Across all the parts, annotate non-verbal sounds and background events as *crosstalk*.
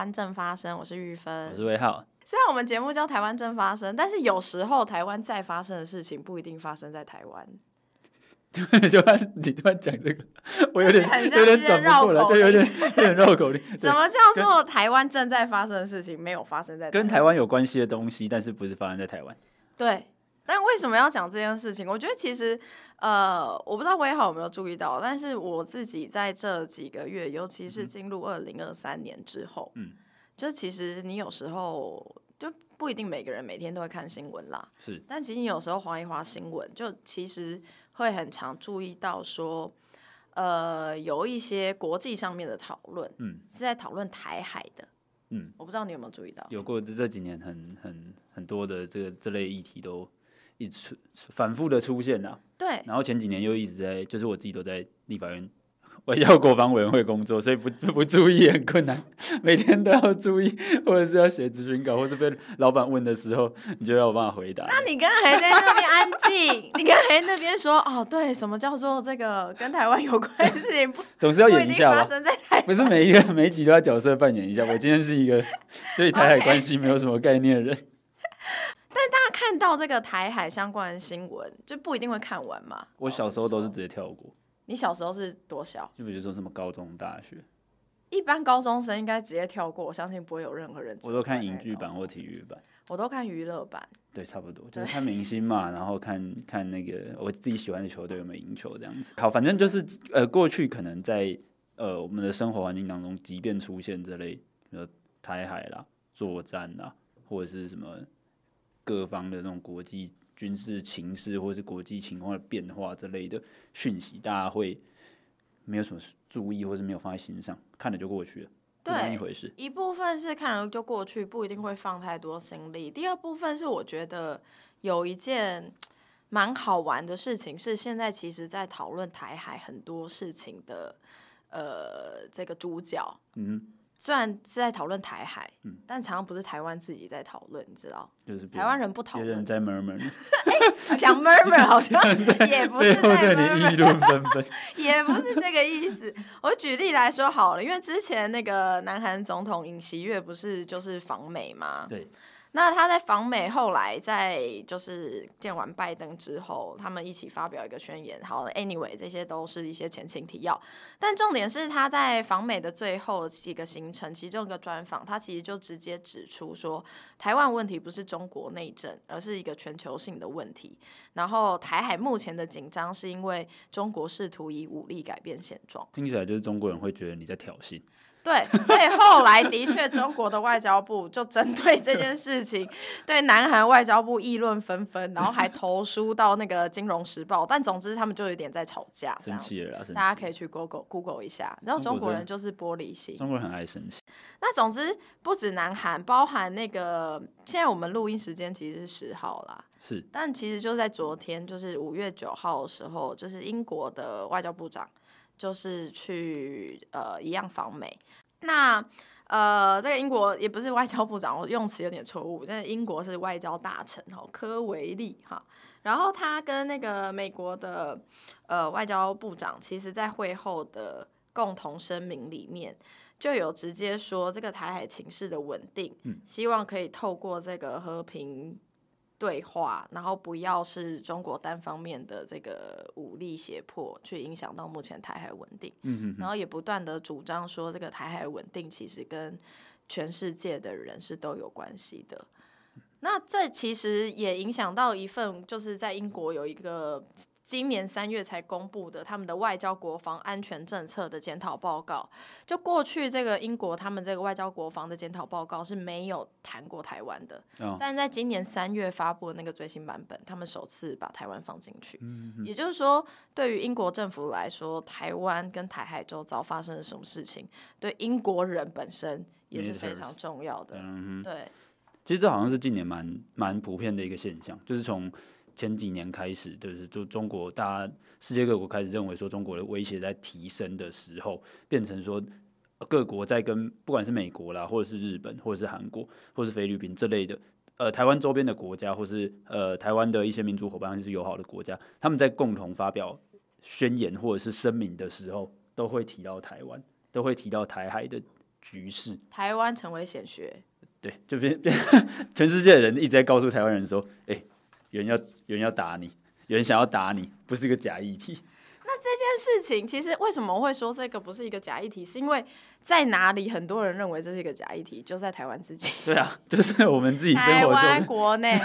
湾正发生，我是玉芬，我是魏浩。虽然我们节目叫台湾正发生，但是有时候台湾在发生的事情不一定发生在台湾。*laughs* 对，就按你突然讲这个，*laughs* 我有点有点转不过来，对，有点有点绕口令。*laughs* 什么叫做台湾正在发生的事情没有发生在台湾？跟台湾有关系的东西，但是不是发生在台湾？对。但为什么要讲这件事情？我觉得其实，呃，我不知道威豪有没有注意到，但是我自己在这几个月，尤其是进入二零二三年之后，嗯，就其实你有时候就不一定每个人每天都会看新闻啦，是，但其实你有时候划一划新闻，就其实会很常注意到说，呃，有一些国际上面的讨论，嗯，是在讨论台海的，嗯，我不知道你有没有注意到，有过这几年很很很多的这个这类议题都。一直反复的出现呐，对，然后前几年又一直在，就是我自己都在立法院外交国防委员会工作，所以不不注意很困难，每天都要注意，或者是要写咨询稿，或者被老板问的时候，你就要有办法回答。那你刚才在那边安静，你刚才那边说哦，对，什么叫做这个跟台湾有关系 *laughs* 总是要演一下吧？不是每一个每一集都要角色扮演一下。我今天是一个对台海关系没有什么概念的人。看到这个台海相关的新闻，就不一定会看完嘛。我小时候都是直接跳过。你小时候是多小？就比如说什么高中、大学，一般高中生应该直接跳过。我相信不会有任何人。我都看影剧版或体育版。我都看娱乐版。对，差不多就是看明星嘛，然后看 *laughs* 看那个我自己喜欢的球队有没有赢球这样子。好，反正就是呃，过去可能在呃我们的生活环境当中，即便出现这类呃台海啦、作战啦，或者是什么。各方的那种国际军事情势，或是国际情况的变化之类的讯息，大家会没有什么注意，或是没有放在心上，看了就过去了，对，一回事。一部分是看了就过去，不一定会放太多心力。第二部分是我觉得有一件蛮好玩的事情，是现在其实在讨论台海很多事情的，呃，这个主角，嗯。虽然是在讨论台海，嗯，但常常不是台湾自己在讨论，你知道？就是台湾人不讨论，别人在 murmur。哎，讲 murmur 好像 *laughs* 也不是在议论纷纷，*laughs* 也不是这个意思。我举例来说好了，因为之前那个南韩总统尹锡悦不是就是访美吗？对。那他在访美，后来在就是见完拜登之后，他们一起发表一个宣言。好，anyway，这些都是一些前情提要。但重点是他在访美的最后几个行程，其中一个专访，他其实就直接指出说，台湾问题不是中国内政，而是一个全球性的问题。然后台海目前的紧张，是因为中国试图以武力改变现状。听起来就是中国人会觉得你在挑衅。对，所以后来的确，中国的外交部就针对这件事情，对南韩外交部议论纷纷，然后还投书到那个《金融时报》。但总之，他们就有点在吵架，生气了啦，大家可以去 Google Google 一下。然后中国人就是玻璃心，中国人很爱生气。那总之，不止南韩，包含那个现在我们录音时间其实是十号啦，是，但其实就在昨天，就是五月九号的时候，就是英国的外交部长。就是去呃一样访美，那呃这个英国也不是外交部长，我用词有点错误，但是英国是外交大臣哈科维利哈，然后他跟那个美国的呃外交部长，其实在会后的共同声明里面就有直接说，这个台海情势的稳定，希望可以透过这个和平。对话，然后不要是中国单方面的这个武力胁迫去影响到目前台海稳定。嗯嗯。然后也不断的主张说，这个台海稳定其实跟全世界的人是都有关系的。那这其实也影响到一份，就是在英国有一个。今年三月才公布的他们的外交国防安全政策的检讨报告，就过去这个英国他们这个外交国防的检讨报告是没有谈过台湾的，但在今年三月发布的那个最新版本，他们首次把台湾放进去。也就是说，对于英国政府来说，台湾跟台海周遭发生了什么事情，对英国人本身也是非常重要的。对，其实这好像是近年蛮蛮普遍的一个现象，就是从。前几年开始，就是就中国，大家世界各国开始认为说中国的威胁在提升的时候，变成说各国在跟不管是美国啦，或者是日本，或者是韩国，或者是菲律宾这类的，呃，台湾周边的国家，或是呃台湾的一些民主伙伴，就是友好的国家，他们在共同发表宣言或者是声明的时候，都会提到台湾，都会提到台海的局势，台湾成为显学，对，就变变，*laughs* 全世界的人一直在告诉台湾人说，哎、欸，有人要有人要打你，有人想要打你，不是一个假议题。那这件事情其实为什么会说这个不是一个假议题？是因为在哪里很多人认为这是一个假议题，就在台湾自己。对啊，*laughs* 就是我们自己生活中台湾国内，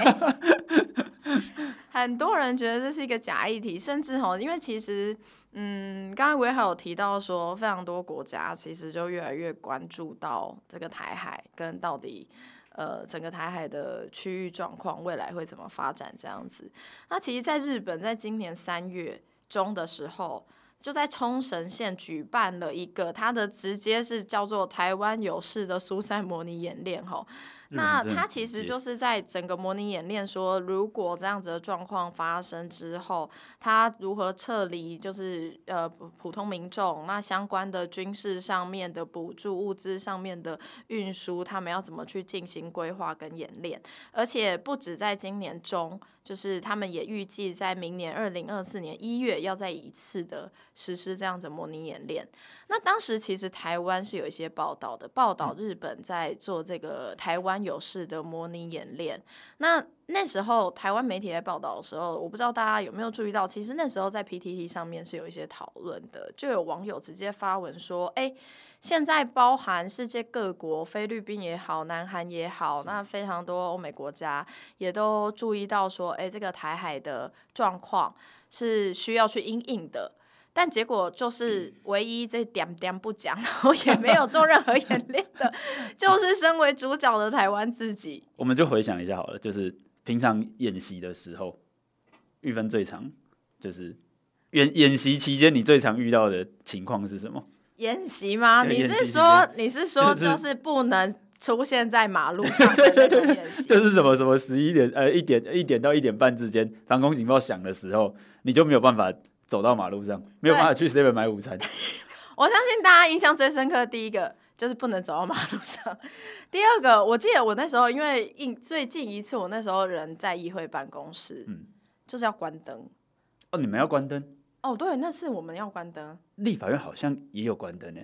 *laughs* 很多人觉得这是一个假议题，甚至吼，因为其实，嗯，刚刚我也还有提到说，非常多国家其实就越来越关注到这个台海跟到底。呃，整个台海的区域状况未来会怎么发展？这样子，那其实，在日本，在今年三月中的时候，就在冲绳县举办了一个，它的直接是叫做“台湾有事”的苏三模拟演练，吼。那他其实就是在整个模拟演练，说如果这样子的状况发生之后，他如何撤离，就是呃普通民众，那相关的军事上面的补助、物资上面的运输，他们要怎么去进行规划跟演练，而且不止在今年中。就是他们也预计在明年二零二四年一月要再一次的实施这样子模拟演练。那当时其实台湾是有一些报道的，报道日本在做这个台湾有事的模拟演练。那那时候台湾媒体在报道的时候，我不知道大家有没有注意到，其实那时候在 PTT 上面是有一些讨论的，就有网友直接发文说：“哎。”现在包含世界各国，菲律宾也好，南韩也好，那非常多欧美国家也都注意到说，哎，这个台海的状况是需要去应应的。但结果就是唯一这点点不讲，然后也没有做任何演练的，就是身为主角的台湾自己。我们就回想一下好了，就是平常演习的时候，玉芬最常就是演演习期间，你最常遇到的情况是什么？演习吗？你是说你是说就是不能出现在马路上的那种演习？*laughs* 就是什么什么十一点呃一点一点到一点半之间，防空警报响的时候，你就没有办法走到马路上，没有办法去 seven 买午餐。*laughs* 我相信大家印象最深刻的第一个就是不能走到马路上，第二个 *laughs* 我记得我那时候因为印最近一次我那时候人在议会办公室，嗯，就是要关灯。哦，你们要关灯？哦，对，那次我们要关灯。立法院好像也有关灯呢。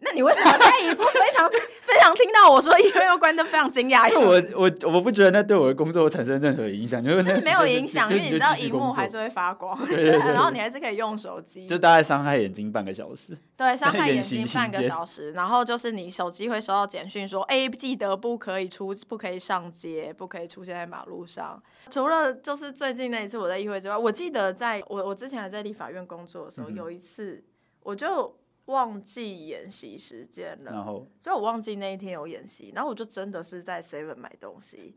那你为什么现在一副非常非常听到我说议会要关灯非常惊讶？因为我我我不觉得那对我的工作产生任何影响，就是没有影响，因为你知道荧幕还是会发光，然后你还是可以用手机，就大概伤害眼睛半个小时。对，伤害眼睛半个小时，然后就是你手机会收到简讯说，哎，记得不可以出，不可以上街，不可以出现在马路上。除了就是最近那一次我在议会之外，我记得在我我之前还在立法院工作的时候，嗯、有一次我就。忘记演习时间了，然后所以我忘记那一天有演习，然后我就真的是在 Seven 买东西，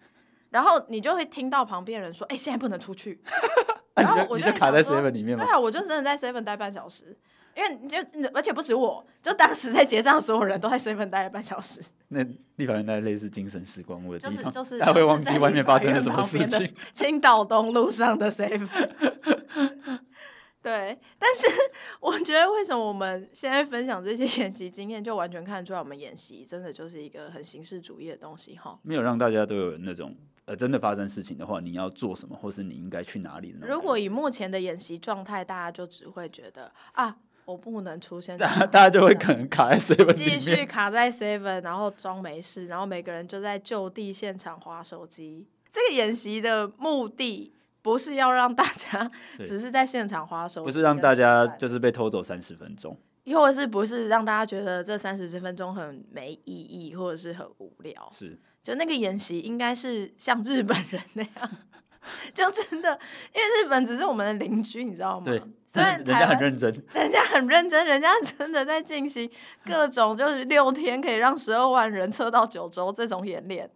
然后你就会听到旁边人说：“哎、欸，现在不能出去。*laughs* ”然后我就，就卡在 Seven 里面吗？对啊，我就真的在 Seven 待半小时，因为你就而且不止我，就当时在结账所有人都在 Seven 待了半小时。那立法院在类似精神时光屋的地方，就是就是，大家会忘记外面发生了什么事情。青岛东路上的 Seven。*laughs* 对，但是 *laughs* 我觉得为什么我们现在分享这些演习经验，就完全看出来，我们演习真的就是一个很形式主义的东西哈。没有让大家都有那种呃，真的发生事情的话，你要做什么，或是你应该去哪里的。如果以目前的演习状态，大家就只会觉得啊，我不能出现 *laughs* 在，大家就会可能卡在 seven，继续卡在 seven，然后装没事，然后每个人就在就地现场划手机。这个演习的目的。不是要让大家 *laughs* 只是在现场花手，不是让大家就是被偷走三十分钟，又或者是不是让大家觉得这三十分钟很没意义，或者是很无聊？是，就那个演习应该是像日本人那样，*laughs* 就真的，因为日本只是我们的邻居，你知道吗？对，虽然 *laughs* 人家很认真，人家很认真，人家真的在进行各种就是六天可以让十二万人撤到九州这种演练。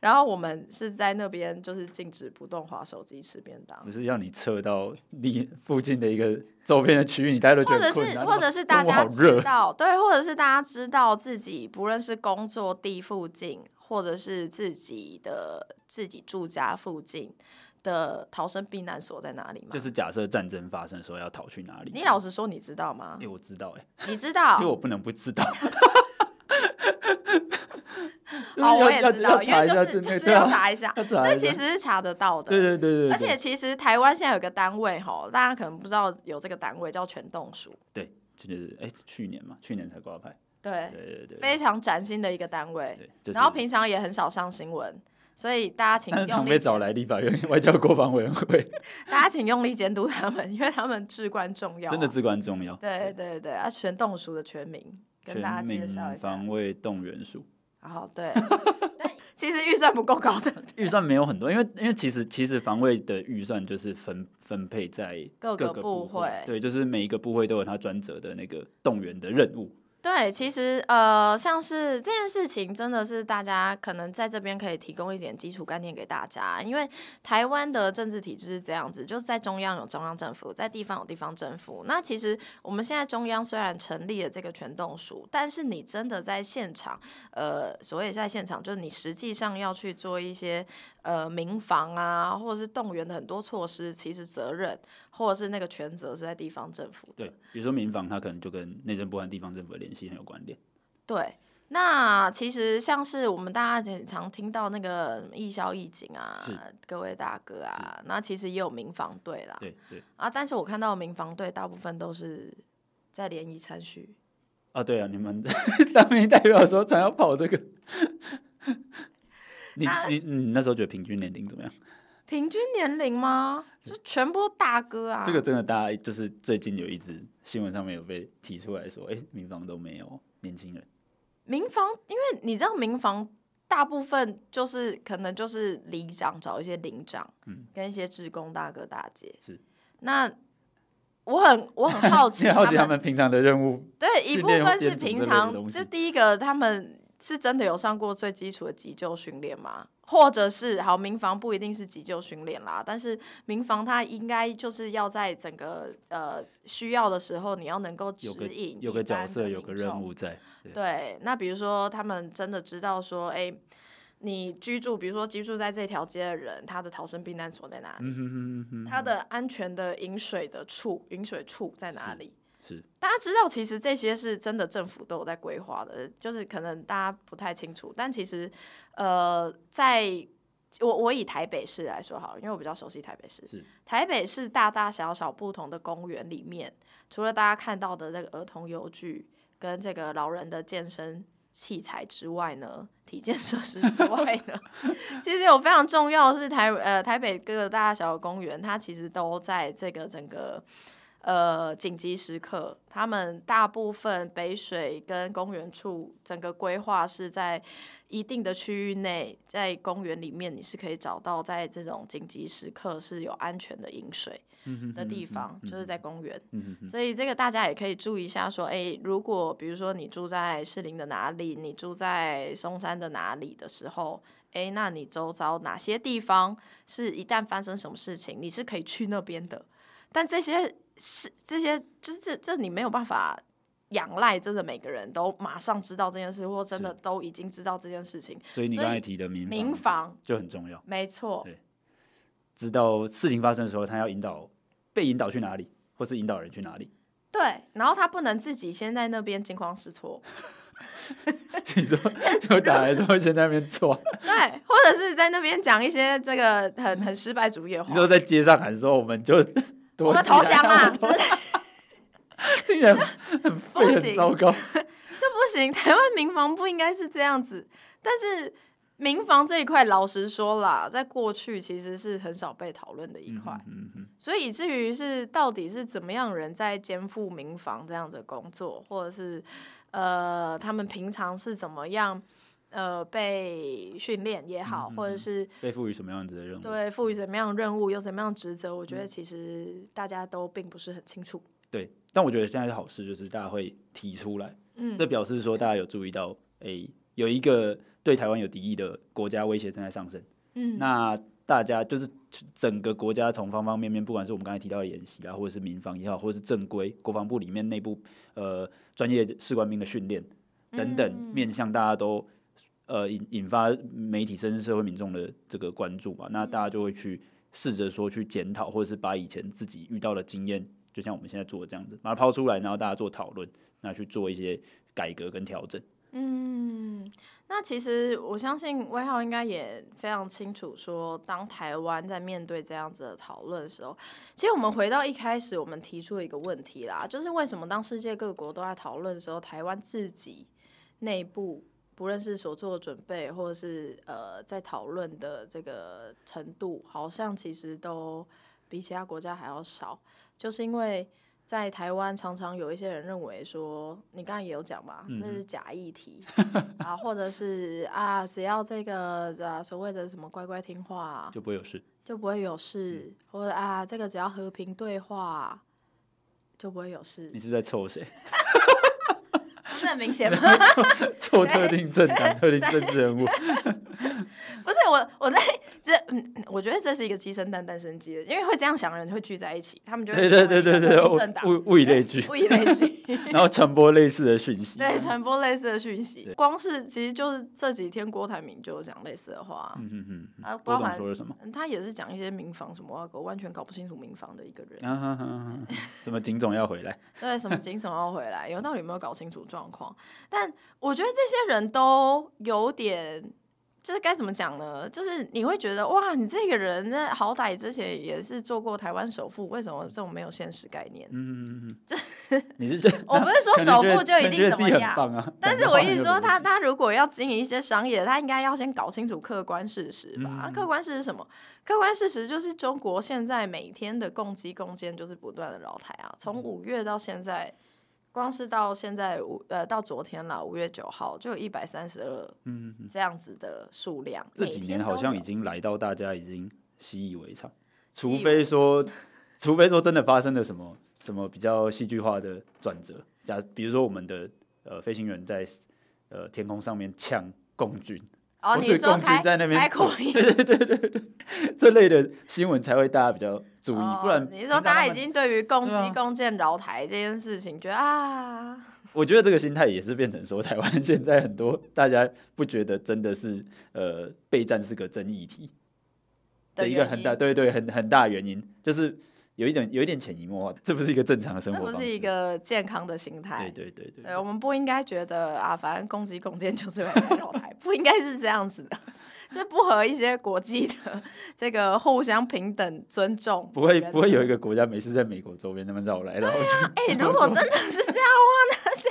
然后我们是在那边，就是禁止不动滑手机吃便当。不是要你撤到离附近的一个周边的区域，你待着觉得困难。或者是，或者是大家知道，对，或者是大家知道自己不论是工作地附近，或者是自己的自己住家附近的逃生避难所在哪里吗？就是假设战争发生的时候要逃去哪里？你老实说，你知道吗？因为我知道，哎，你知道，*laughs* 因为我不能不知道。*laughs* *laughs* 哦，我也知道，因为就是就是 *laughs* 要查一下，这其实是查得到的。对对对对。而且其实台湾现在有个单位哈，大家可能不知道有这个单位叫全动署。对，就是哎，去年嘛，去年才挂牌。对对对对，非常崭新的一个单位。对、然后平常也很少上新闻，所以大家请用力。找来立法院 *laughs* 外交国防委员会，大家请用力监督他们，因为他们至关重要、啊，真的至关重要。对对对，啊，全动署的全名跟大家介绍一下。防卫动员署。好，对。*laughs* *laughs* 其实预算不够高的，*laughs* 预算没有很多，因为因为其实其实防卫的预算就是分分配在各个部会，对，就是每一个部会都有他专责的那个动员的任务。对，其实呃，像是这件事情，真的是大家可能在这边可以提供一点基础概念给大家。因为台湾的政治体制是这样子，就是在中央有中央政府，在地方有地方政府。那其实我们现在中央虽然成立了这个全动署，但是你真的在现场，呃，所谓在现场，就是你实际上要去做一些呃民防啊，或者是动员的很多措施，其实责任。或者是那个权责是在地方政府。对，比如说民防，它可能就跟内政部和地方政府的联系很有关联。对，那其实像是我们大家很常听到那个义消义警啊，各位大哥啊，那其实也有民防队啦。对对。啊，但是我看到民防队大部分都是在联谊参叙。啊，对啊，你们 *laughs* 当民代表的时候常要跑这个。你你你那时候觉得平均年龄怎么样？平均年龄吗？就全部大哥啊！这个真的，大家就是最近有一支新闻上面有被提出来说，哎、欸，民房都没有年轻人。民房，因为你知道，民房大部分就是可能就是里长找一些领长，嗯，跟一些职工大哥大姐。是。那我很我很好奇，*laughs* 好奇他们平常的任务。对，一部分是平常，就第一个他们。是真的有上过最基础的急救训练吗？或者是好民防不一定是急救训练啦，但是民防它应该就是要在整个呃需要的时候，你要能够指引有，有个角色，有个任务在。对，对，那比如说他们真的知道说，哎、欸，你居住，比如说居住在这条街的人，他的逃生避难所在哪里？嗯、哼哼哼，他的安全的饮水的处，饮水处在哪里？是，大家知道，其实这些是真的，政府都有在规划的，就是可能大家不太清楚，但其实，呃，在我我以台北市来说好了，因为我比较熟悉台北市。台北市大大小小不同的公园里面，除了大家看到的那个儿童游具跟这个老人的健身器材之外呢，体健设施之外呢，*laughs* 其实有非常重要的是台呃台北各个大大小小公园，它其实都在这个整个。呃，紧急时刻，他们大部分北水跟公园处整个规划是在一定的区域内，在公园里面你是可以找到在这种紧急时刻是有安全的饮水的地方，就是在公园。所以这个大家也可以注意一下，说，哎，如果比如说你住在士林的哪里，你住在松山的哪里的时候，哎，那你周遭哪些地方是一旦发生什么事情，你是可以去那边的。但这些。是这些，就是这这你没有办法仰赖，真的每个人都马上知道这件事，或真的都已经知道这件事情。所以你刚才提的民民防就很重要，没错。对，知道事情发生的时候，他要引导被引导去哪里，或是引导人去哪里。对，然后他不能自己先在那边惊慌失措。*laughs* 你说有打来之后先在那边错？对，或者是在那边讲一些这个很很失败主义的话。你说在街上喊说，我们就。我们投降啊！之类，*laughs* 听起来很废，很糟糕，*laughs* 就不行。台湾民房不应该是这样子，但是民房这一块，老实说啦，在过去其实是很少被讨论的一块，嗯嗯，所以以至于是到底是怎么样人在肩负民房这样子的工作，或者是呃，他们平常是怎么样？呃，被训练也好，嗯嗯，或者是被赋予什么样子的任务？对，赋予什么样的任务，有什么样的职责？我觉得其实大家都并不是很清楚。对，但我觉得现在是好事，就是大家会提出来，嗯，这表示说大家有注意到，哎、欸，有一个对台湾有敌意的国家威胁正在上升。嗯，那大家就是整个国家从方方面面，不管是我们刚才提到的演习啊，或者是民防也好，或者是正规国防部里面内部呃专业士官兵的训练等等，嗯、面向大家都。呃，引引发媒体甚至社会民众的这个关注嘛，那大家就会去试着说去检讨，或者是把以前自己遇到的经验，就像我们现在做的这样子，把它抛出来，然后大家做讨论，那去做一些改革跟调整。嗯，那其实我相信威浩应该也非常清楚，说当台湾在面对这样子的讨论的时候，其实我们回到一开始我们提出了一个问题啦，就是为什么当世界各国都在讨论的时候，台湾自己内部不论是所做的准备，或者是呃在讨论的这个程度，好像其实都比其他国家还要少，就是因为。在台湾，常常有一些人认为说，你刚才也有讲嘛，这是假议题 *laughs* 啊，或者是啊，只要这个啊所谓的什么乖乖听话，就不会有事，就不会有事，或者啊，这个只要和平对话，就不会有事。你是在凑谁？*laughs* *laughs* 是很明显吗？*laughs* 做特定政党、特定政治人物。*laughs* 不是我，我在这，嗯，我觉得这是一个鸡生蛋，蛋生鸡的，因为会这样想的人会聚在一起，他们就会对对对对对，物物以类聚，物以类聚，然后传播类似的讯息，对，传播类似的讯息。光是其实就是这几天郭台铭就有讲类似的话，嗯嗯嗯，啊，包含说了什么？他也是讲一些民防什么，我完全搞不清楚民防的一个人。什么警总要回来？对，什么精神要回来？有道理没有搞清楚状况？但我觉得这些人都有点。就是该怎么讲呢？就是你会觉得哇，你这个人呢好歹之前也是做过台湾首富，为什么这种没有现实概念？*laughs* 嗯嗯嗯，就 *laughs* 你是觉得我不是说首富就一定怎么样，啊、*laughs* 但是我一直说他他如果要经营一些商业，他应该要先搞清楚客观事实吧。嗯、客观事实是什么？客观事实就是中国现在每天的共机共建就是不断的扰台啊，从五月到现在。光是到现在五呃到昨天了，五月九号就有一百三十二，嗯，这样子的数量。这几年好像已经来到大家已经习以为常，除非说，除非说真的发生了什么什么比较戏剧化的转折，假比如说我们的呃飞行员在呃天空上面呛共军。哦，你说开在那边开口音，对对对对对，*laughs* 这类的新闻才会大家比较注意，哦、不然你说大家已经对于攻击、攻建饶台这件事情，觉得啊，*laughs* 我觉得这个心态也是变成说，台湾现在很多大家不觉得真的是呃备战是个争议题的一个很大，对对，很很大原因。就是。有一点，有一点潜移默化，这不是一个正常的生活这不是一个健康的心态。对对对对，对，我们不应该觉得啊，反正攻击、攻建就是为了绕台，不应该是这样子的，这不合一些国际的这个互相平等尊重。不会不会有一个国家每次在美国周边那么绕来绕去。哎、啊欸，如果真的是这样的话，那是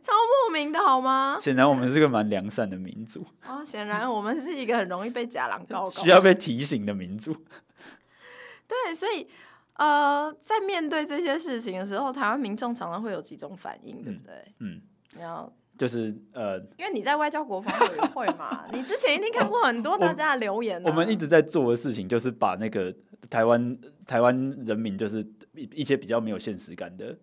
超莫名的好吗？显然我们是个蛮良善的民族。啊，显然我们是一个很容易被假狼告告、需要被提醒的民族。*laughs* 对，所以。呃，在面对这些事情的时候，台湾民众常常会有几种反应，对不对？嗯，然后就是呃，因为你在外交国防委员会嘛，*laughs* 你之前一定看过很多大家的留言、啊我。我们一直在做的事情，就是把那个台湾台湾人民，就是一一些比较没有现实感的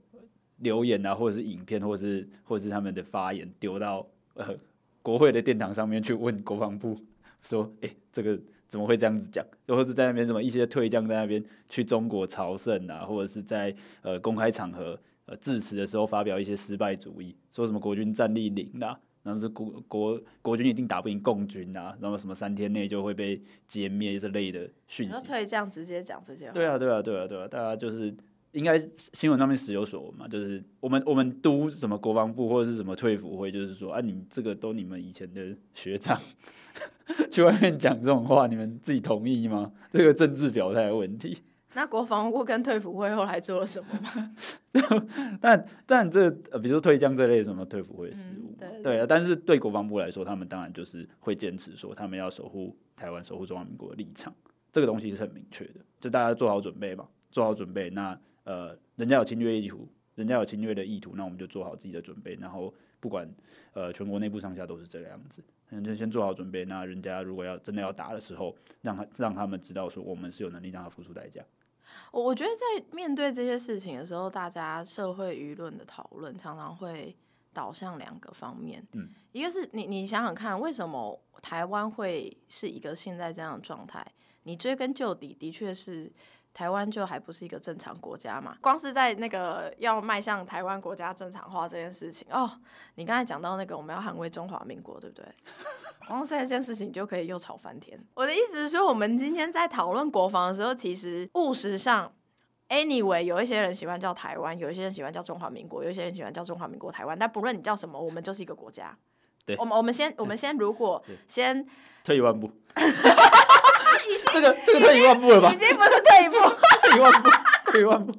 留言啊，或者是影片，或者是或者是他们的发言，丢到呃国会的殿堂上面去问国防部，说，哎，这个。怎么会这样子讲？又或者在那边什么一些退将在那边去中国朝圣啊，或者是在呃公开场合呃致辞的时候发表一些失败主义，说什么国军战力零啊，然后是国国国军一定打不赢共军啊，然后什么三天内就会被歼灭之类的讯息。退将直接讲这些话。对啊，对啊，对啊，对啊，大家就是应该新闻上面时有所闻嘛，就是我们我们都什么国防部或者是什么退辅会，就是说啊，你这个都你们以前的学长。*laughs* 去外面讲这种话，你们自己同意吗？这个政治表态的问题。那国防部跟退辅会后来做了什么吗？*laughs* 但但这呃，比如说退将这类什么退辅会事务，嗯、对。但是对国防部来说，他们当然就是会坚持说，他们要守护台湾、守护中华民国的立场。这个东西是很明确的，就大家做好准备嘛，做好准备。那呃，人家有侵略意图，人家有侵略的意图，那我们就做好自己的准备。然后不管呃，全国内部上下都是这个样子。就先做好准备。那人家如果要真的要打的时候，让他让他们知道说，我们是有能力让他付出代价。我我觉得在面对这些事情的时候，大家社会舆论的讨论常常会导向两个方面。嗯，一个是你你想想看，为什么台湾会是一个现在这样的状态？你追根究底，的确是。台湾就还不是一个正常国家嘛？光是在那个要迈向台湾国家正常化这件事情哦，你刚才讲到那个我们要捍卫中华民国，对不对？*laughs* 光是这件事情就可以又吵翻天。我的意思是说，我们今天在讨论国防的时候，其实务实上 Anyway，有一些人喜欢叫台湾，有一些人喜欢叫中华民国，有一些人喜欢叫中华民国台湾。但不论你叫什么，我们就是一个国家。对，我们我们先我们先如果先退一万步，*laughs* *laughs* 这个这个退一万步了吧？已经不是退一步，退 *laughs* 一万步，退一万步。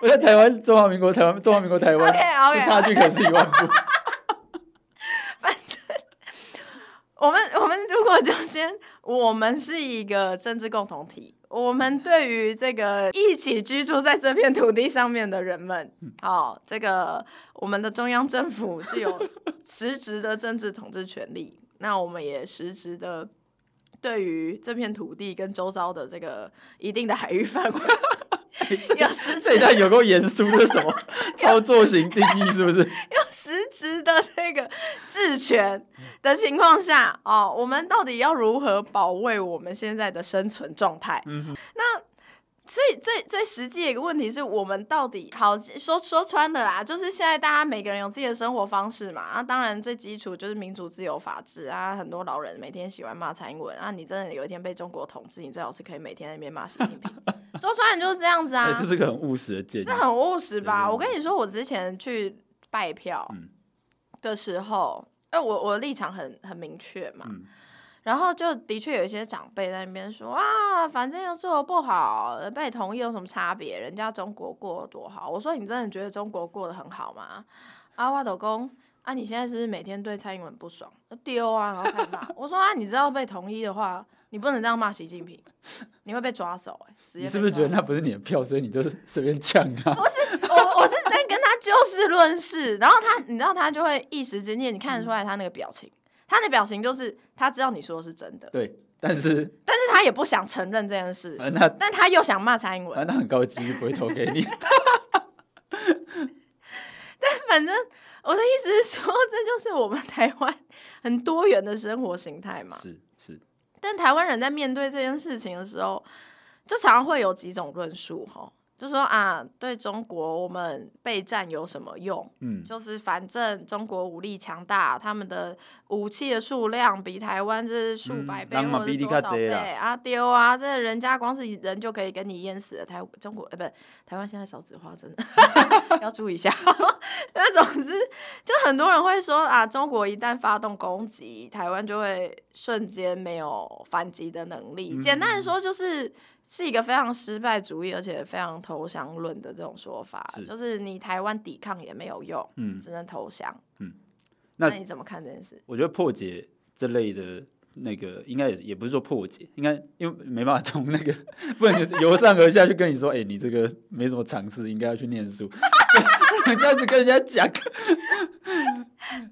我在台湾，中华民国台湾，中华民国台湾，okay, okay, 差距可是一万步。*laughs* 反正我们我们如果就先，我们是一个政治共同体。我们对于这个一起居住在这片土地上面的人们，好、哦，这个我们的中央政府是有实质的政治统治权利，那我们也实质的对于这片土地跟周遭的这个一定的海域范围。*laughs* 要实质，这有够严肃的什么 *laughs* 操作型定义是不是？*laughs* 要实质的这个治权的情况下哦，我们到底要如何保卫我们现在的生存状态？嗯哼，那。最最最实际的一个问题是我们到底好说说穿的啦，就是现在大家每个人有自己的生活方式嘛，啊，当然最基础就是民主、自由、法治啊。很多老人每天喜欢骂蔡英文啊，你真的有一天被中国统治，你最好是可以每天在那边骂习近平。*laughs* 说穿了就是这样子啊，欸、这是个很务实的建议，这很务实吧？我跟你说，我之前去拜票的时候，哎、嗯，我我的立场很很明确嘛。嗯然后就的确有一些长辈在那边说啊，反正又做的不好，被同意有什么差别？人家中国过得多好。我说你真的觉得中国过得很好吗？啊，我老公啊，你现在是不是每天对蔡英文不爽？丢啊，然后开始骂。我说啊，你知道被同意的话，你不能这样骂习近平，你会被抓走哎、欸。直接你是不是觉得那不是你的票，所以你就是随便呛他？*laughs* 不是，我我是在跟他就事论事。然后他，你知道他就会一时之间，你看得出来他那个表情。他的表情就是他知道你说的是真的，对，但是 *laughs* 但是他也不想承认这件事，那但他又想骂蔡英文，那很高级，不会投给你。*laughs* *laughs* 但反正我的意思是说，这就是我们台湾很多元的生活形态嘛。是是，但台湾人在面对这件事情的时候，就常常会有几种论述哈。就说啊，对中国我们备战有什么用？嗯，就是反正中国武力强大，他们的武器的数量比台湾这是数百倍或者多少倍啊丢啊！这人家光是人就可以跟你淹死了。台中国呃，不是台湾现在少子化，真的 *laughs* *laughs* 要注意一下。*laughs* 那总之，就很多人会说啊，中国一旦发动攻击，台湾就会瞬间没有反击的能力。嗯、简单的说，就是。是一个非常失败主义，而且非常投降论的这种说法，是就是你台湾抵抗也没有用，嗯，只能投降。嗯，那，那你怎么看这件事？我觉得破解这类的那个，应该也也不是说破解，应该因为没办法从那个不能由上而下去跟你说，哎、欸，你这个没什么常识，应该要去念书，*laughs* 这样子跟人家讲。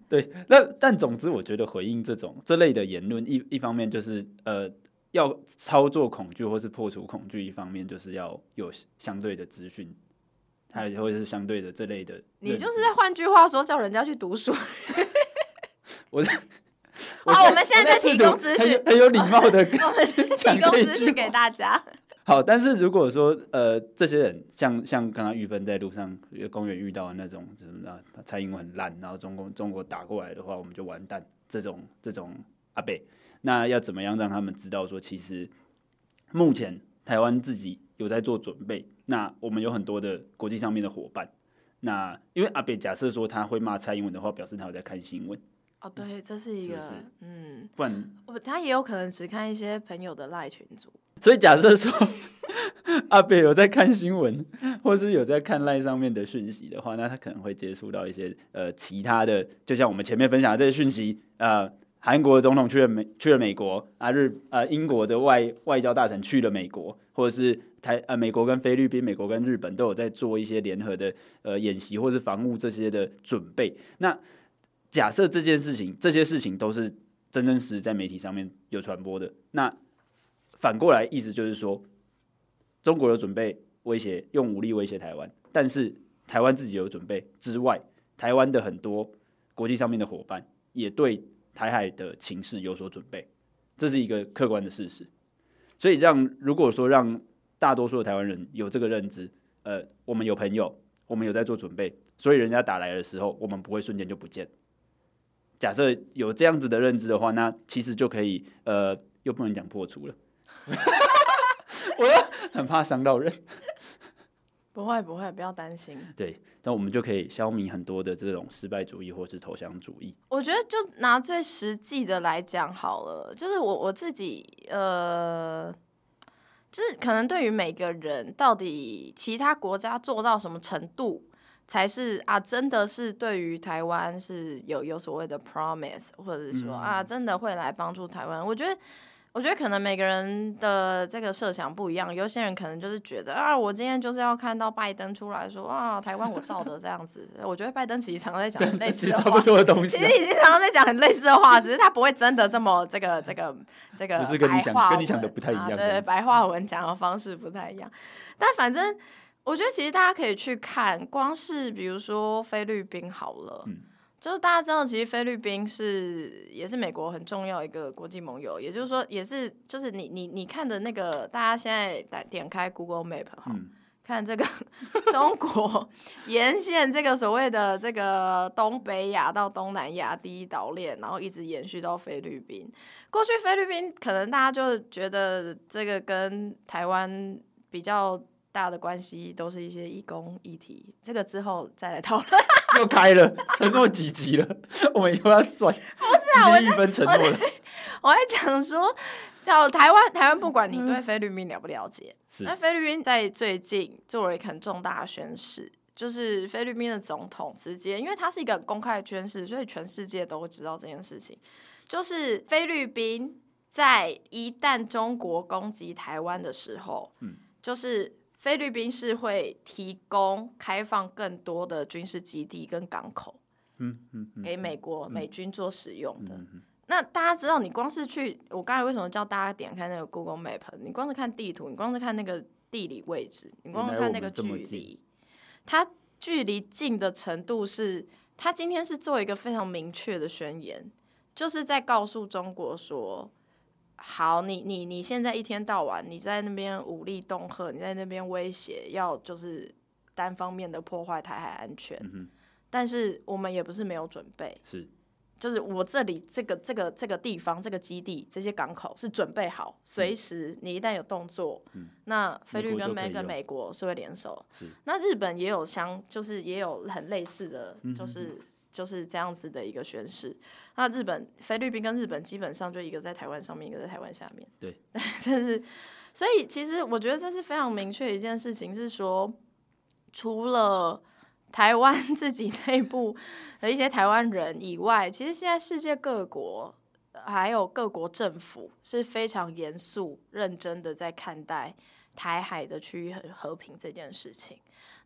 对，那但总之，我觉得回应这种这类的言论，一一方面就是呃。要操作恐惧或是破除恐惧，一方面就是要有相对的资讯，还有或者是相对的这类的。你就是在换句话说，叫人家去读书。*laughs* 我在，好，我们现在在提供资讯，很有礼貌的，*laughs* 我们提供资讯给大家。*laughs* 好，但是如果说呃，这些人像像刚刚玉芬在路上公园遇到的那种，就是啊，蔡英文很烂，然后中共中国打过来的话，我们就完蛋。这种这种阿贝。那要怎么样让他们知道说，其实目前台湾自己有在做准备。那我们有很多的国际上面的伙伴。那因为阿北假设说他会骂蔡英文的话，表示他有在看新闻。哦，对，这是一个，是是嗯，不然他也有可能只看一些朋友的赖群组。所以假设说 *laughs* 阿北有在看新闻，或是有在看赖上面的讯息的话，那他可能会接触到一些呃其他的，就像我们前面分享的这些讯息呃。韩国的总统去了美去了美国啊，日呃英国的外外交大臣去了美国，或者是台呃美国跟菲律宾、美国跟日本都有在做一些联合的呃演习或是防务这些的准备。那假设这件事情这些事情都是真真实实在媒体上面有传播的，那反过来意思就是说，中国有准备威胁用武力威胁台湾，但是台湾自己有准备之外，台湾的很多国际上面的伙伴也对。台海的情势有所准备，这是一个客观的事实。所以让如果说让大多数的台湾人有这个认知，呃，我们有朋友，我们有在做准备，所以人家打来的时候，我们不会瞬间就不见。假设有这样子的认知的话，那其实就可以，呃，又不能讲破除了，*laughs* 我又很怕伤到人。不会不会，不要担心。对，那我们就可以消弭很多的这种失败主义或是投降主义。我觉得就拿最实际的来讲好了，就是我我自己呃，就是可能对于每个人，到底其他国家做到什么程度，才是啊，真的是对于台湾是有有所谓的 promise，或者说、嗯、啊，真的会来帮助台湾。我觉得。我觉得可能每个人的这个设想不一样，有些人可能就是觉得啊，我今天就是要看到拜登出来说啊，台湾我照的这样子。我觉得拜登其实常常在讲很类似的话，*laughs* 差不多的东西。*laughs* 其实已经常常在讲很类似的话，只是他不会真的这么这个这个这个。不是跟你想跟你想的不太一样。啊、对，白话文讲的方式不太一样。但反正我觉得其实大家可以去看，光是比如说菲律宾好了。嗯就是大家知道，其实菲律宾是也是美国很重要一个国际盟友，也就是说，也是就是你你你看的那个，大家现在打点开 Google Map 哈、嗯，看这个中国沿线这个所谓的这个东北亚到东南亚第一岛链，然后一直延续到菲律宾。过去菲律宾可能大家就觉得这个跟台湾比较。大的关系都是一些义工议题，这个之后再来讨论。*laughs* 又开了，承诺几集了？我们又要算？不是啊，我一分承诺了。*laughs* 我在讲说，到台湾，台湾不管你对菲律宾了不了解，那、嗯、菲律宾在最近做了一个很重大的宣誓，就是菲律宾的总统直接，因为他是一个公开的宣誓，所以全世界都会知道这件事情。就是菲律宾在一旦中国攻击台湾的时候，嗯，就是。菲律宾是会提供开放更多的军事基地跟港口，嗯嗯，给美国美军做使用的。那大家知道，你光是去，我刚才为什么叫大家点开那个 Google Map？你光是看地图，你光是看那个地理位置，你光是看那个距离，它距离近的程度是，它今天是做一个非常明确的宣言，就是在告诉中国说。好，你你你现在一天到晚你在那边武力恫吓，你在那边威胁，要就是单方面的破坏台海安全。嗯。但是我们也不是没有准备，是，就是我这里这个这个这个地方这个基地这些港口是准备好，随时你一旦有动作，嗯，那菲律宾跟美国是会联手。是。那日本也有相，就是也有很类似的，就是。嗯就是这样子的一个宣誓。那日本、菲律宾跟日本基本上就一个在台湾上面，一个在台湾下面。对，*laughs* 这是。所以其实我觉得这是非常明确的一件事情，是说除了台湾 *laughs* 自己内部的一些台湾人以外，其实现在世界各国还有各国政府是非常严肃、认真的在看待台海的区域和和平这件事情。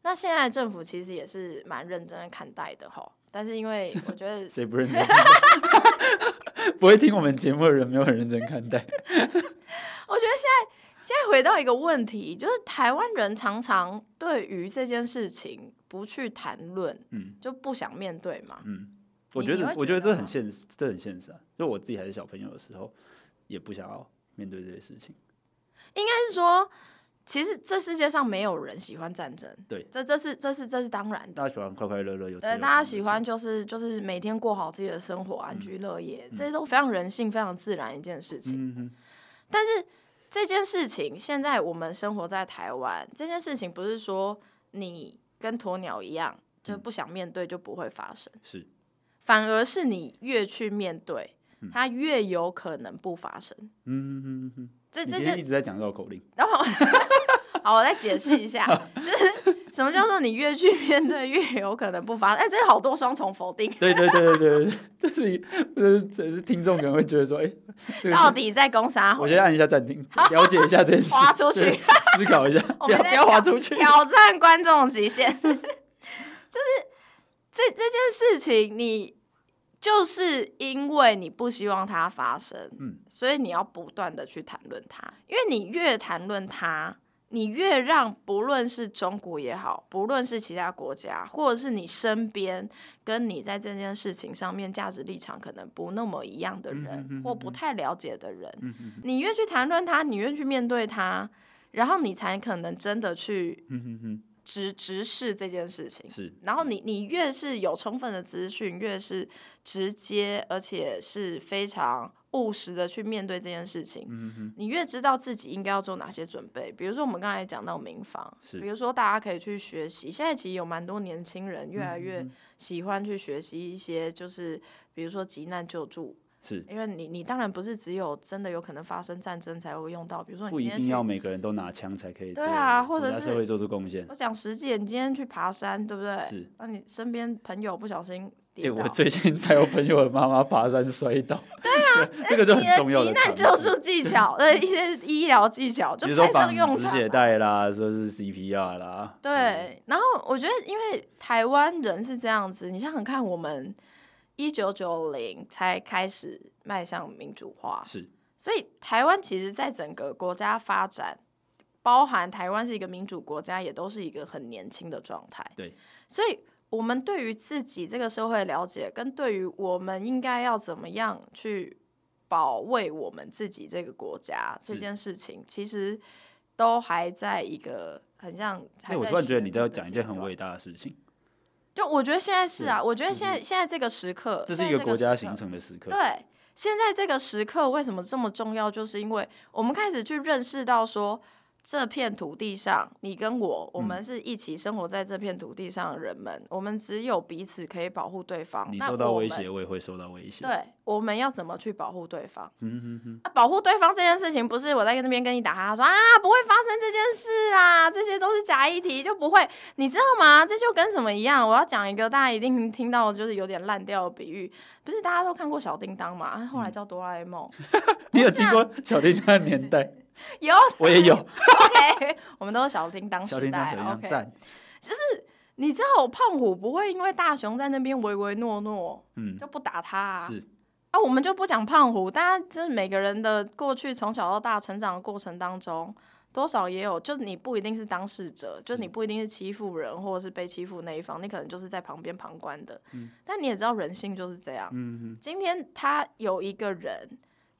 那现在政府其实也是蛮认真的看待的哈。但是因为我觉得谁不认真？*laughs* 不会听我们节目的人没有很认真看待。*laughs* 我觉得现在现在回到一个问题，就是台湾人常常对于这件事情不去谈论，嗯，就不想面对嘛。嗯，我觉得，觉得我觉得这很现实，这很现实啊。就我自己还是小朋友的时候，也不想要面对这些事情。应该是说。其实这世界上没有人喜欢战争，对，这这是这是这是当然的。大家喜欢快快乐乐，有对，大家喜欢就是就是每天过好自己的生活，安居乐业，嗯，这些都非常人性、非常自然一件事情。嗯，但是这件事情现在我们生活在台湾，这件事情不是说你跟鸵鸟一样就不想面对就不会发生，是，嗯，反而是你越去面对，它越有可能不发生。嗯嗯嗯。这这些一直在讲绕口令，*laughs* 然后好，我再解释一下，就是什么叫做你越去面对越有可能不发生？哎，这有好多双重否定。对对对对对对，这是这这是听众可能会觉得说，哎，到底在攻啥？我先按一下暂停，了解一下这件事，*laughs* 滑出去，思考一下，不要不要滑出去，挑战观众极限。*laughs* 就是这这件事情，你。就是因为你不希望它发生，嗯，所以你要不断的去谈论它，因为你越谈论它，你越让不论是中国也好，不论是其他国家，或者是你身边跟你在这件事情上面价值立场可能不那么一样的人，或不太了解的人，你越去谈论它，你越去面对它，然后你才可能真的去，直直视这件事情，是，然后你你越是有充分的资讯，越是直接而且是非常务实的去面对这件事情，你越知道自己应该要做哪些准备。比如说我们刚才讲到民防，比如说大家可以去学习。现在其实有蛮多年轻人越来越喜欢去学习一些，就是比如说急难救助。是，因为你你当然不是只有真的有可能发生战争才会用到，比如说你不一定要每个人都拿枪才可以对啊，或者是社会做出贡献。我讲实际，你今天去爬山，对不对？是，那你身边朋友不小心跌倒，欸，我最近才有朋友的妈妈爬山摔倒。*laughs* 对啊，*laughs* 这个就很重要的急难救助技巧，呃，一些医疗技巧，就派上用场。止血带啦，说是 CPR 啦。对，对然后我觉得，因为台湾人是这样子，你想想看，我们。一九九零才开始迈向民主化，是，所以台湾其实，在整个国家发展，包含台湾是一个民主国家，也都是一个很年轻的状态。对，所以我们对于自己这个社会了解，跟对于我们应该要怎么样去保卫我们自己这个国家这件事情，其实都还在一个很像。哎，我突然觉得你在讲一件很伟大的事情。就我觉得现在是啊，我觉得现在现在这个时刻，这是一个国家形成的时刻。对，现在这个时刻为什么这么重要？就是因为我们开始去认识到说。这片土地上，你跟我，我们是一起生活在这片土地上的人们。嗯、我们只有彼此可以保护对方。你受到威胁，我，我也会受到威胁。对，我们要怎么去保护对方？嗯哼哼。啊，保护对方这件事情，不是我在那边跟你打哈哈说啊，不会发生这件事啦，这些都是假议题，就不会。你知道吗？这就跟什么一样？我要讲一个大家一定听到就是有点烂掉的比喻，不是大家都看过小叮当嘛？后来叫哆啦 A 梦。嗯、*laughs* 你有听过小叮当的年代？*laughs* 有，我也有。*laughs* OK，我们都是小叮当时代。OK，就是你知道，胖虎不会因为大雄在那边唯唯诺诺，嗯，就不打他啊。是啊，我们就不讲胖虎，大家就是每个人的过去从小到大成长的过程当中，多少也有，就是你不一定是当事者，就是你不一定是欺负人或者是被欺负那一方，你可能就是在旁边旁观的。嗯，但你也知道人性就是这样。嗯哼，今天他有一个人。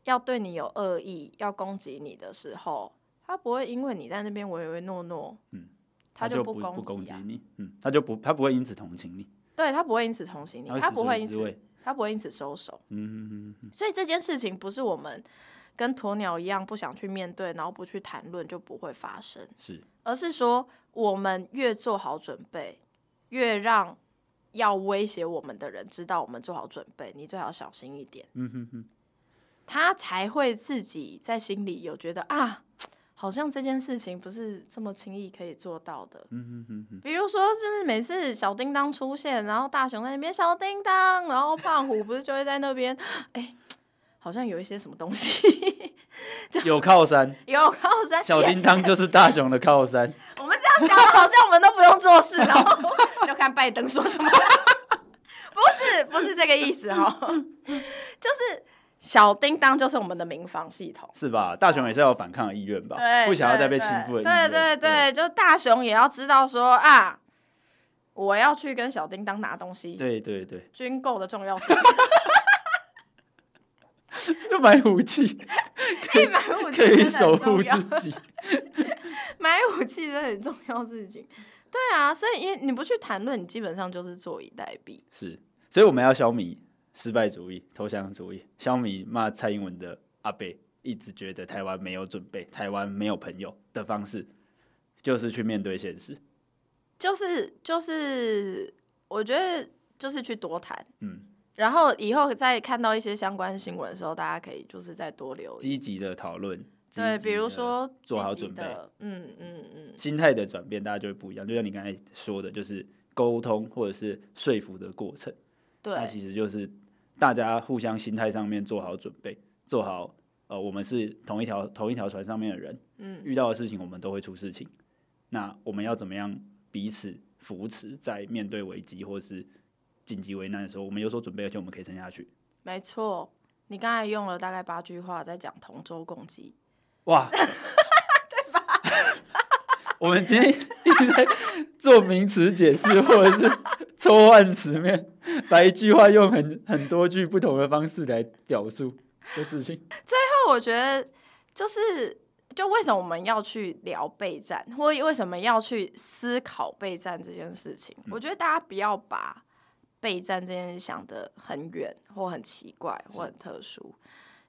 要对你有恶意，要攻击你的时候，他不会因为你在那边唯唯诺诺，嗯，他就不攻击、啊、你，嗯，他就不，他不会因此同情你，对，他不会因此同情你，他不会因此，他不会因此收手，嗯嗯嗯，所以这件事情不是我们跟鸵鸟一样不想去面对，然后不去谈论就不会发生，是，而是说我们越做好准备，越让要威胁我们的人知道我们做好准备，你最好小心一点，嗯哼哼。他才会自己在心里有觉得啊，好像这件事情不是这么轻易可以做到的。嗯嗯嗯。比如说，就是每次小叮当出现，然后大雄在那边小叮当，然后胖虎不是就会在那边，哎，好像有一些什么东西，有靠山，*laughs* 有靠山，小叮当就是大雄的靠山。*laughs* 我们这样讲，好像我们都不用做事，然后就看拜登说什么。*laughs* 不是，不是这个意思哈，就是。小叮当就是我们的民防系统，是吧？大雄也是要有反抗的意愿吧？对，不想要再被欺负的意愿。对对对，对，就大雄也要知道说啊，我要去跟小叮当拿东西。对对对，军购的重要性。*laughs* 要买武器，*laughs* 可以买武器，可以守护自己。买武器是 *laughs* 很重要事情。对啊，所以因为你不去谈论，你基本上就是坐以待毙。是，所以我们要消弭。失败主义、投降主义，小米骂蔡英文的阿贝，一直觉得台湾没有准备，台湾没有朋友的方式，就是去面对现实，就是就是，我觉得就是去多谈，嗯，然后以后再看到一些相关新闻的时候，大家可以就是再多留意，积极的讨论，对，比如说做好准备，嗯嗯嗯，心态的转变，大家就会不一样，就像你刚才说的，就是沟通或者是说服的过程，对，那其实就是。大家互相心态上面做好准备，做好呃，我们是同一条同一条船上面的人，嗯，遇到的事情我们都会出事情，那我们要怎么样彼此扶持，在面对危机或是紧急危难的时候，我们有所准备，而且我们可以撑下去。没错，你刚才用了大概八句话在讲同舟共济，哇，*laughs* 对吧？我们今天一直在做名词解释，或者是抽换词面。把一句话用很很多句不同的方式来表述的事情。最后，我觉得就是，就为什么我们要去聊备战，或为什么要去思考备战这件事情？我觉得大家不要把备战这件事想得很远，或很奇怪，或很特殊。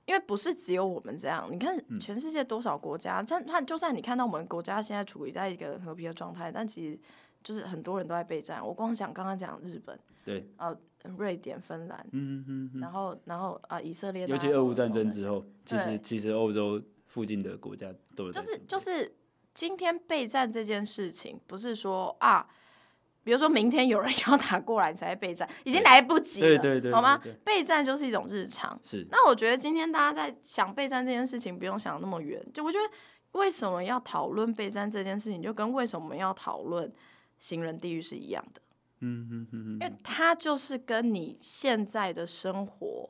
因为不是只有我们这样，你看全世界多少国家，像他、嗯、就算你看到我们国家现在处于在一个和平的状态，但其实就是很多人都在备战。我光想刚刚讲日本，对，啊，瑞典、芬兰，嗯嗯嗯，然后然后啊、呃，以色列，尤其俄乌战争之后，其实其实欧洲附近的国家都有，就是就是今天备战这件事情，不是说啊。比如说明天有人要打过来，你才备战，已经来不及了，对对对，好吗？备战就是一种日常。是。那我觉得今天大家在想备战这件事情，不用想那么远。就我觉得，为什么要讨论备战这件事情，就跟为什么要讨论行人地狱是一样的。嗯嗯嗯嗯。因为它就是跟你现在的生活、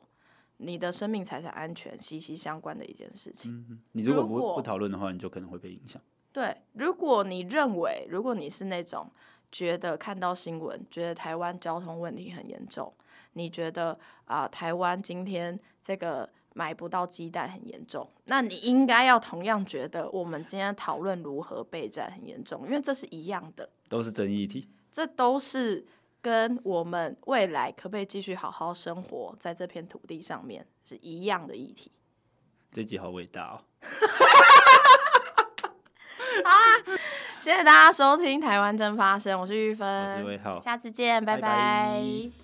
你的生命财产安全息息相关的一件事情。嗯。你如果不不讨论的话，你就可能会被影响。对，如果你认为，如果你是那种。觉得看到新闻，觉得台湾交通问题很严重。你觉得啊、呃，台湾今天这个买不到鸡蛋很严重，那你应该要同样觉得我们今天讨论如何备战很严重，因为这是一样的，都是争议题。这都是跟我们未来可不可以继续好好生活在这片土地上面是一样的议题。这集好伟大哦！*laughs* 好啊。谢谢大家收听《台湾真发生》，我是玉芬，我是魏浩，下次见，拜拜。拜拜。